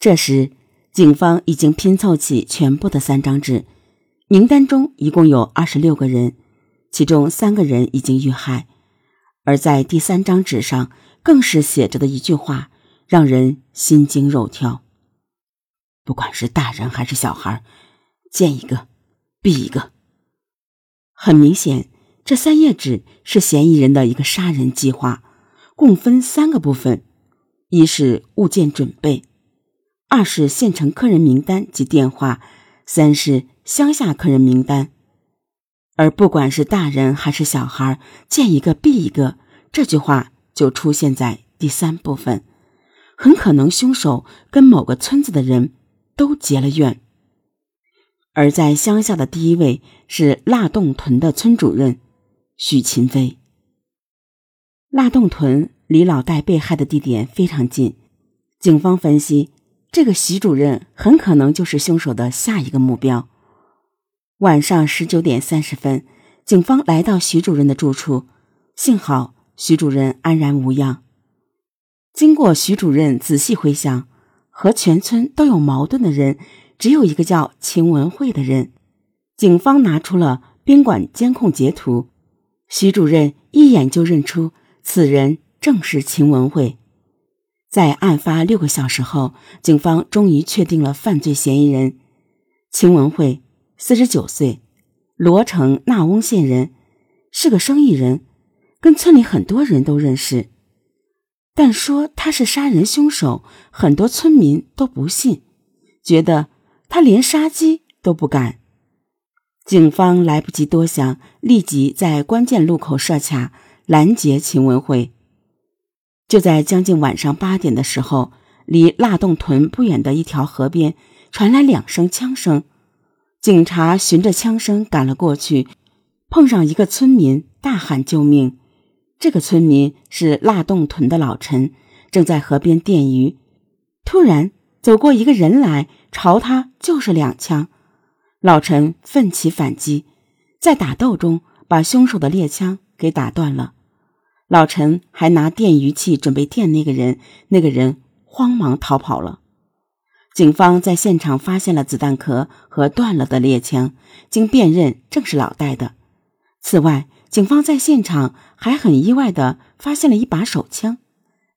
这时，警方已经拼凑起全部的三张纸，名单中一共有二十六个人，其中三个人已经遇害，而在第三张纸上更是写着的一句话，让人心惊肉跳。不管是大人还是小孩，见一个毙一个。很明显，这三页纸是嫌疑人的一个杀人计划，共分三个部分：一是物件准备，二是县城客人名单及电话，三是乡下客人名单。而不管是大人还是小孩，见一个毙一个，这句话就出现在第三部分，很可能凶手跟某个村子的人。都结了怨，而在乡下的第一位是腊洞屯的村主任许勤飞。腊洞屯离老戴被害的地点非常近，警方分析，这个徐主任很可能就是凶手的下一个目标。晚上十九点三十分，警方来到徐主任的住处，幸好徐主任安然无恙。经过徐主任仔细回想。和全村都有矛盾的人，只有一个叫秦文慧的人。警方拿出了宾馆监控截图，徐主任一眼就认出此人正是秦文慧。在案发六个小时后，警方终于确定了犯罪嫌疑人秦文慧，四十九岁，罗城纳翁县人，是个生意人，跟村里很多人都认识。但说他是杀人凶手，很多村民都不信，觉得他连杀鸡都不敢。警方来不及多想，立即在关键路口设卡拦截秦文慧。就在将近晚上八点的时候，离腊洞屯不远的一条河边传来两声枪声，警察循着枪声赶了过去，碰上一个村民大喊救命。这个村民是腊洞屯的老陈，正在河边电鱼，突然走过一个人来，朝他就是两枪。老陈奋起反击，在打斗中把凶手的猎枪给打断了。老陈还拿电鱼器准备电那个人，那个人慌忙逃跑了。警方在现场发现了子弹壳和断了的猎枪，经辨认正是老戴的。此外，警方在现场还很意外的发现了一把手枪，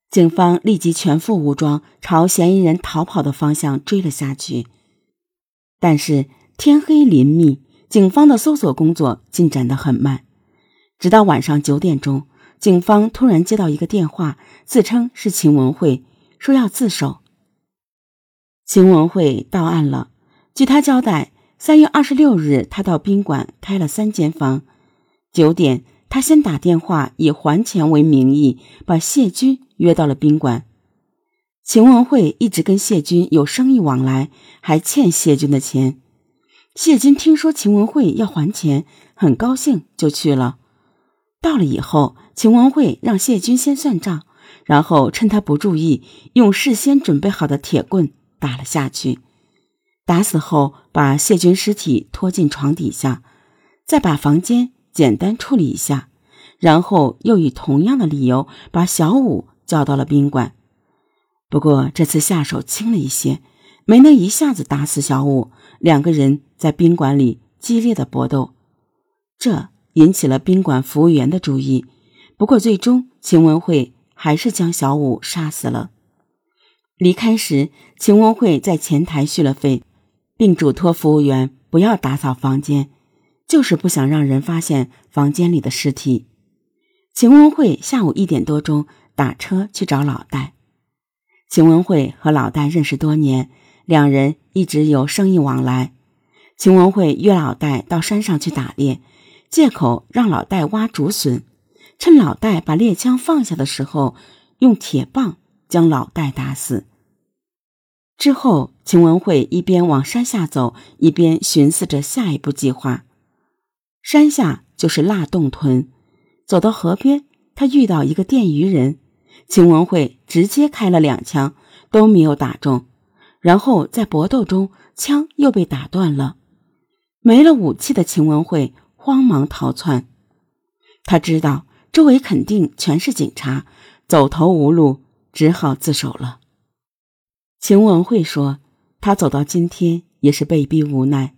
警方立即全副武装朝嫌疑人逃跑的方向追了下去。但是天黑林密，警方的搜索工作进展的很慢。直到晚上九点钟，警方突然接到一个电话，自称是秦文慧，说要自首。秦文慧到案了，据他交代，三月二十六日他到宾馆开了三间房。九点，他先打电话以还钱为名义，把谢军约到了宾馆。秦文慧一直跟谢军有生意往来，还欠谢军的钱。谢军听说秦文慧要还钱，很高兴，就去了。到了以后，秦文慧让谢军先算账，然后趁他不注意，用事先准备好的铁棍打了下去。打死后，把谢军尸体拖进床底下，再把房间。简单处理一下，然后又以同样的理由把小五叫到了宾馆。不过这次下手轻了一些，没能一下子打死小五。两个人在宾馆里激烈的搏斗，这引起了宾馆服务员的注意。不过最终秦文慧还是将小五杀死了。离开时，秦文慧在前台续了费，并嘱托服务员不要打扫房间。就是不想让人发现房间里的尸体。秦文慧下午一点多钟打车去找老戴。秦文慧和老戴认识多年，两人一直有生意往来。秦文慧约老戴到山上去打猎，借口让老戴挖竹笋，趁老戴把猎枪放下的时候，用铁棒将老戴打死。之后，秦文慧一边往山下走，一边寻思着下一步计划。山下就是腊洞屯，走到河边，他遇到一个电鱼人，秦文慧直接开了两枪，都没有打中，然后在搏斗中，枪又被打断了，没了武器的秦文慧慌忙逃窜，他知道周围肯定全是警察，走投无路，只好自首了。秦文慧说：“她走到今天也是被逼无奈。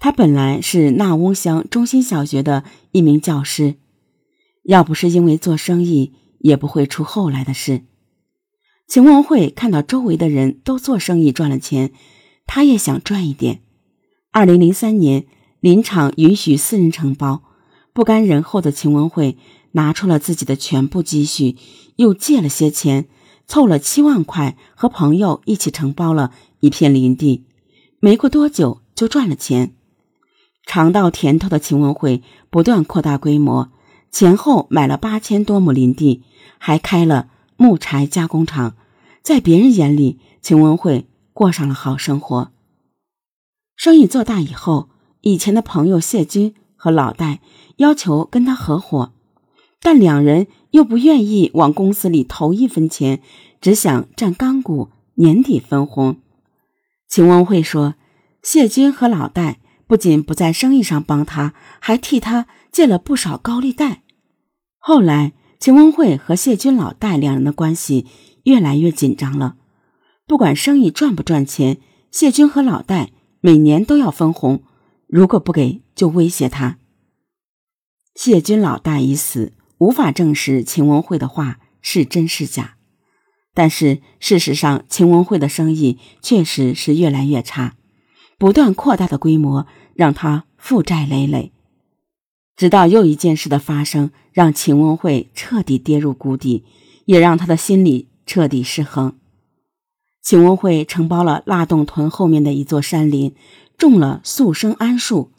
她本来是纳翁乡中心小学的一名教师，要不是因为做生意，也不会出后来的事。”秦文慧看到周围的人都做生意赚了钱，她也想赚一点。二零零三年，林场允许私人承包，不甘人后的秦文慧拿出了自己的全部积蓄，又借了些钱。凑了七万块，和朋友一起承包了一片林地，没过多久就赚了钱。尝到甜头的秦文慧不断扩大规模，前后买了八千多亩林地，还开了木柴加工厂。在别人眼里，秦文慧过上了好生活。生意做大以后，以前的朋友谢军和老戴要求跟他合伙。但两人又不愿意往公司里投一分钱，只想占干股，年底分红。秦文慧说：“谢军和老戴不仅不在生意上帮他，还替他借了不少高利贷。”后来，秦文慧和谢军、老戴两人的关系越来越紧张了。不管生意赚不赚钱，谢军和老戴每年都要分红，如果不给，就威胁他。谢军老大已死。无法证实秦文慧的话是真是假，但是事实上，秦文慧的生意确实是越来越差，不断扩大的规模让他负债累累。直到又一件事的发生，让秦文慧彻底跌入谷底，也让他的心理彻底失衡。秦文慧承包了腊洞屯后面的一座山林，种了速生桉树，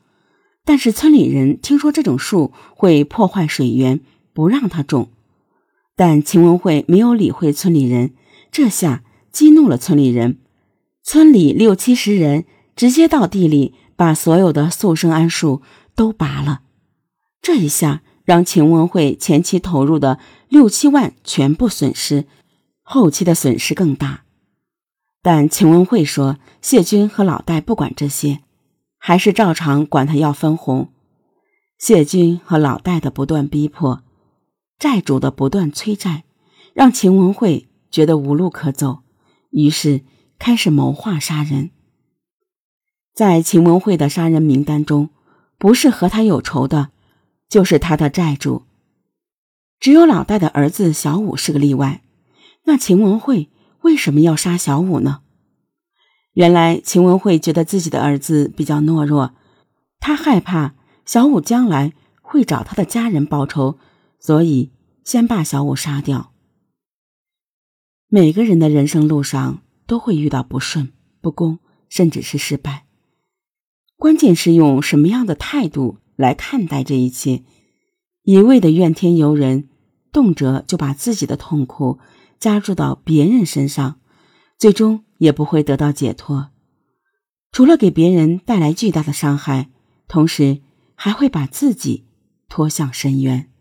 但是村里人听说这种树会破坏水源。不让他种，但秦文慧没有理会村里人，这下激怒了村里人。村里六七十人直接到地里，把所有的速生桉树都拔了。这一下让秦文慧前期投入的六七万全部损失，后期的损失更大。但秦文慧说，谢军和老戴不管这些，还是照常管他要分红。谢军和老戴的不断逼迫。债主的不断催债，让秦文慧觉得无路可走，于是开始谋划杀人。在秦文慧的杀人名单中，不是和他有仇的，就是他的债主。只有老戴的儿子小武是个例外。那秦文慧为什么要杀小五呢？原来秦文慧觉得自己的儿子比较懦弱，他害怕小五将来会找他的家人报仇。所以，先把小五杀掉。每个人的人生路上都会遇到不顺、不公，甚至是失败。关键是用什么样的态度来看待这一切。一味的怨天尤人，动辄就把自己的痛苦加注到别人身上，最终也不会得到解脱，除了给别人带来巨大的伤害，同时还会把自己拖向深渊。